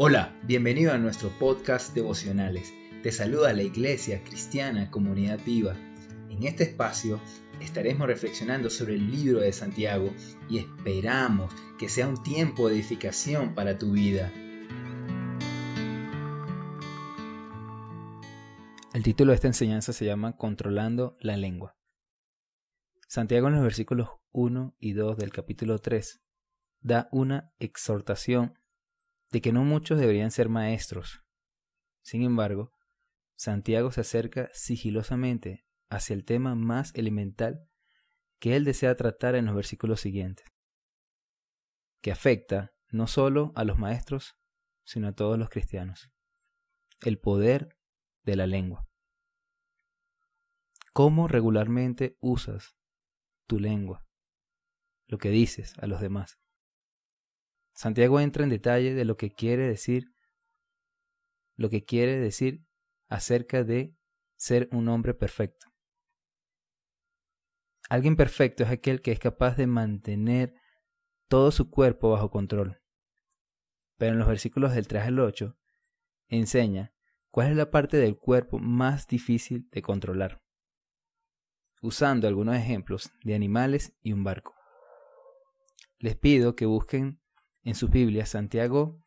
Hola, bienvenido a nuestro podcast devocionales. Te saluda la Iglesia Cristiana Comunidad Viva. En este espacio estaremos reflexionando sobre el libro de Santiago y esperamos que sea un tiempo de edificación para tu vida. El título de esta enseñanza se llama Controlando la lengua. Santiago en los versículos 1 y 2 del capítulo 3 da una exhortación de que no muchos deberían ser maestros. Sin embargo, Santiago se acerca sigilosamente hacia el tema más elemental que él desea tratar en los versículos siguientes, que afecta no solo a los maestros, sino a todos los cristianos, el poder de la lengua. ¿Cómo regularmente usas tu lengua, lo que dices a los demás? Santiago entra en detalle de lo que quiere decir, lo que quiere decir acerca de ser un hombre perfecto. Alguien perfecto es aquel que es capaz de mantener todo su cuerpo bajo control. Pero en los versículos del 3 al 8 enseña cuál es la parte del cuerpo más difícil de controlar, usando algunos ejemplos de animales y un barco. Les pido que busquen en sus Biblias Santiago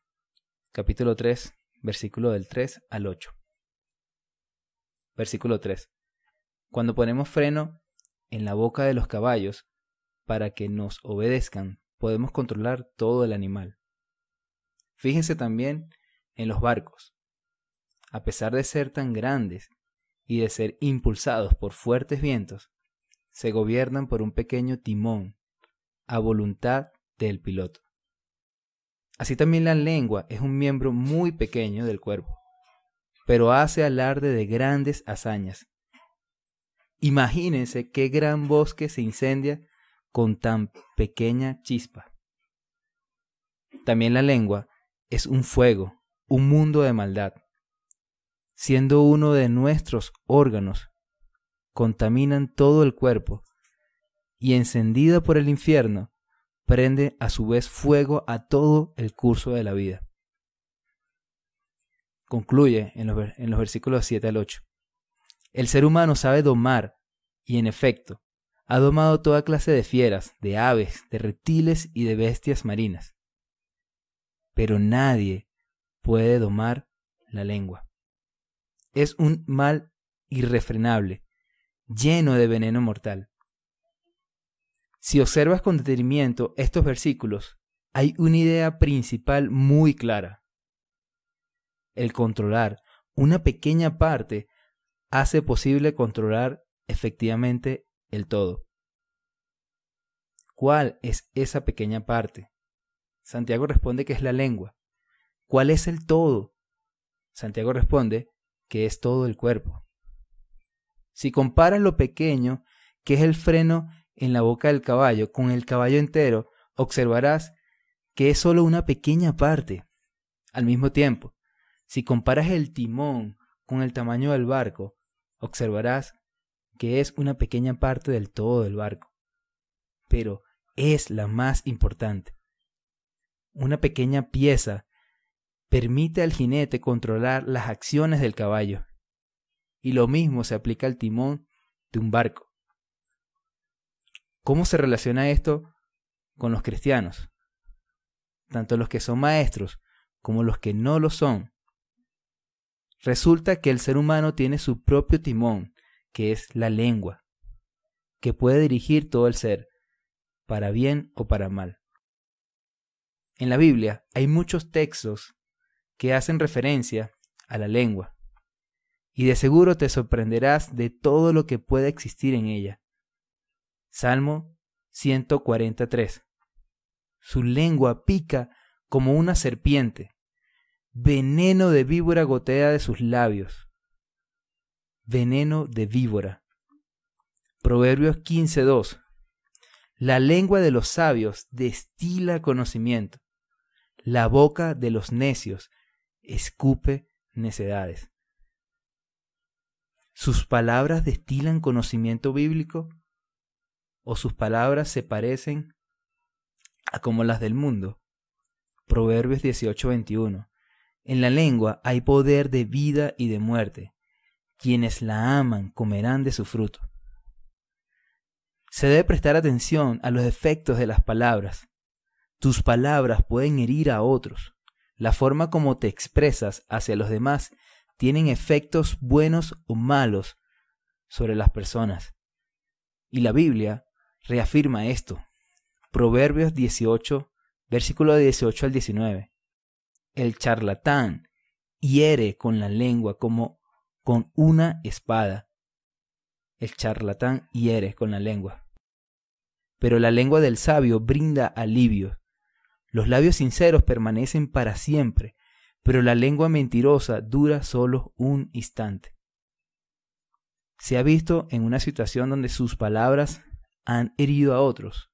capítulo 3, versículo del 3 al 8. Versículo 3. Cuando ponemos freno en la boca de los caballos para que nos obedezcan, podemos controlar todo el animal. Fíjense también en los barcos. A pesar de ser tan grandes y de ser impulsados por fuertes vientos, se gobiernan por un pequeño timón a voluntad del piloto. Así también la lengua es un miembro muy pequeño del cuerpo, pero hace alarde de grandes hazañas. Imagínense qué gran bosque se incendia con tan pequeña chispa. También la lengua es un fuego, un mundo de maldad. Siendo uno de nuestros órganos, contaminan todo el cuerpo y encendida por el infierno, prende a su vez fuego a todo el curso de la vida. Concluye en los, versículos 7 al 8. El ser humano sabe domar y en efecto ha domado toda clase de fieras, de aves, de reptiles y de bestias marinas. Pero nadie puede domar la lengua. Es un mal irrefrenable, lleno de veneno mortal. Si observas con detenimiento estos versículos, hay una idea principal muy clara. El controlar una pequeña parte hace posible controlar efectivamente el todo. ¿Cuál es esa pequeña parte? Santiago responde que es la lengua. ¿Cuál es el todo? Santiago responde que es todo el cuerpo. Si comparas lo pequeño, que es el freno en la boca del caballo con el caballo entero, observarás que es solo una pequeña parte. Al mismo tiempo, si comparas el timón con el tamaño del barco, observarás que es una pequeña parte del todo del barco. Pero es la más importante. Una pequeña pieza permite al jinete controlar las acciones del caballo. Y lo mismo se aplica al timón de un barco. ¿Cómo se relaciona esto con los cristianos? Tanto los que son maestros como los que no lo son. Resulta que el ser humano tiene su propio timón, que es la lengua, que puede dirigir todo el ser, para bien o para mal. En la Biblia hay muchos textos que hacen referencia a la lengua, y de seguro te sorprenderás de todo lo que puede existir en ella. Salmo 143. Su lengua pica como una serpiente. Veneno de víbora gotea de sus labios. Veneno de víbora. Proverbios 15.2. La lengua de los sabios destila conocimiento. La boca de los necios escupe necedades. ¿Sus palabras destilan conocimiento bíblico? O sus palabras se parecen a como las del mundo. Proverbios 18:21. En la lengua hay poder de vida y de muerte. Quienes la aman comerán de su fruto. Se debe prestar atención a los efectos de las palabras. Tus palabras pueden herir a otros. La forma como te expresas hacia los demás tienen efectos buenos o malos sobre las personas. Y la Biblia reafirma esto. Proverbios 18, versículo 18 al 19. El charlatán hiere con la lengua como con una espada. El charlatán hiere con la lengua. Pero la lengua del sabio brinda alivio. Los labios sinceros permanecen para siempre, pero la lengua mentirosa dura solo un instante. Se ha visto en una situación donde sus palabras han herido a otros.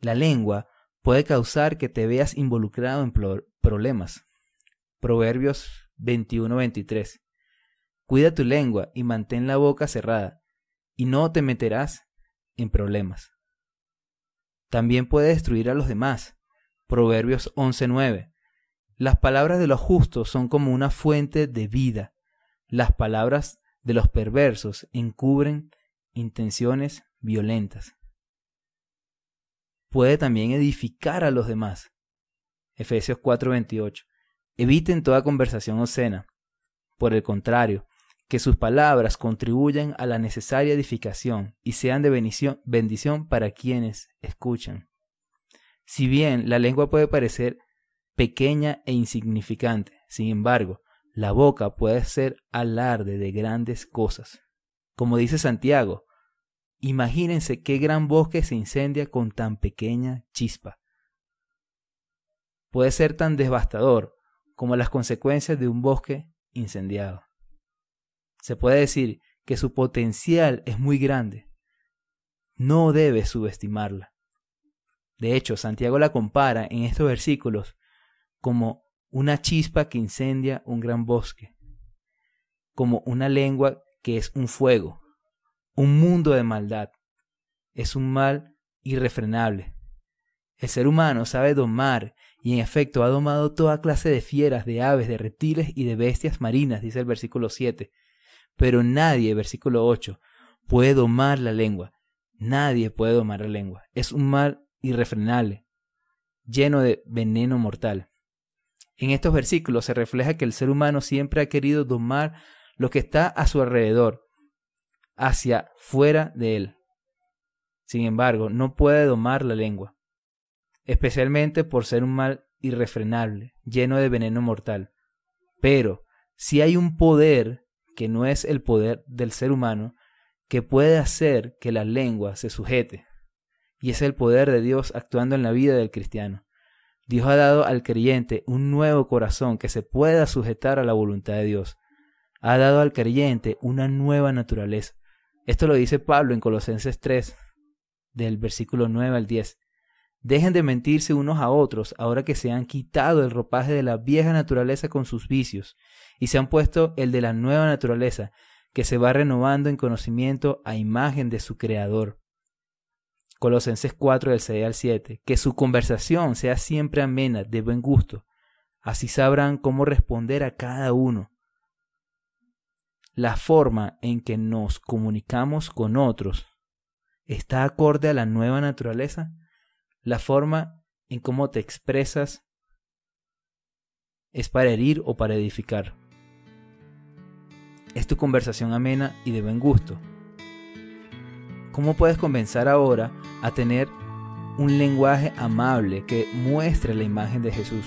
La lengua puede causar que te veas involucrado en problemas. Proverbios 21-23. Cuida tu lengua y mantén la boca cerrada, y no te meterás en problemas. También puede destruir a los demás. Proverbios 11:9. Las palabras de los justos son como una fuente de vida. Las palabras de los perversos encubren intenciones violentas. Puede también edificar a los demás. Efesios 4:28. Eviten toda conversación obscena. Por el contrario, que sus palabras contribuyan a la necesaria edificación y sean de bendición, bendición para quienes escuchan. Si bien la lengua puede parecer pequeña e insignificante, sin embargo, la boca puede ser alarde de grandes cosas. Como dice Santiago, imagínense qué gran bosque se incendia con tan pequeña chispa. Puede ser tan devastador como las consecuencias de un bosque incendiado. Se puede decir que su potencial es muy grande. No debes subestimarla. De hecho, Santiago la compara en estos versículos como una chispa que incendia un gran bosque, como una lengua que es un fuego, un mundo de maldad. Es un mal irrefrenable. El ser humano sabe domar y en efecto ha domado toda clase de fieras, de aves, de reptiles y de bestias marinas, dice el versículo 7. Pero nadie, versículo 8, puede domar la lengua. Nadie puede domar la lengua. Es un mal irrefrenable, lleno de veneno mortal. En estos versículos se refleja que el ser humano siempre ha querido domar lo que está a su alrededor, hacia fuera de él. Sin embargo, no puede domar la lengua, especialmente por ser un mal irrefrenable, lleno de veneno mortal. Pero si hay un poder que no es el poder del ser humano, que puede hacer que la lengua se sujete. Y es el poder de Dios actuando en la vida del cristiano. Dios ha dado al creyente un nuevo corazón que se pueda sujetar a la voluntad de Dios. Ha dado al creyente una nueva naturaleza. Esto lo dice Pablo en Colosenses 3, del versículo 9 al 10. Dejen de mentirse unos a otros ahora que se han quitado el ropaje de la vieja naturaleza con sus vicios y se han puesto el de la nueva naturaleza que se va renovando en conocimiento a imagen de su Creador. Colosenses 4 del 6 al 7. Que su conversación sea siempre amena, de buen gusto. Así sabrán cómo responder a cada uno. La forma en que nos comunicamos con otros está acorde a la nueva naturaleza la forma en cómo te expresas es para herir o para edificar. Es tu conversación amena y de buen gusto. ¿Cómo puedes comenzar ahora a tener un lenguaje amable que muestre la imagen de Jesús?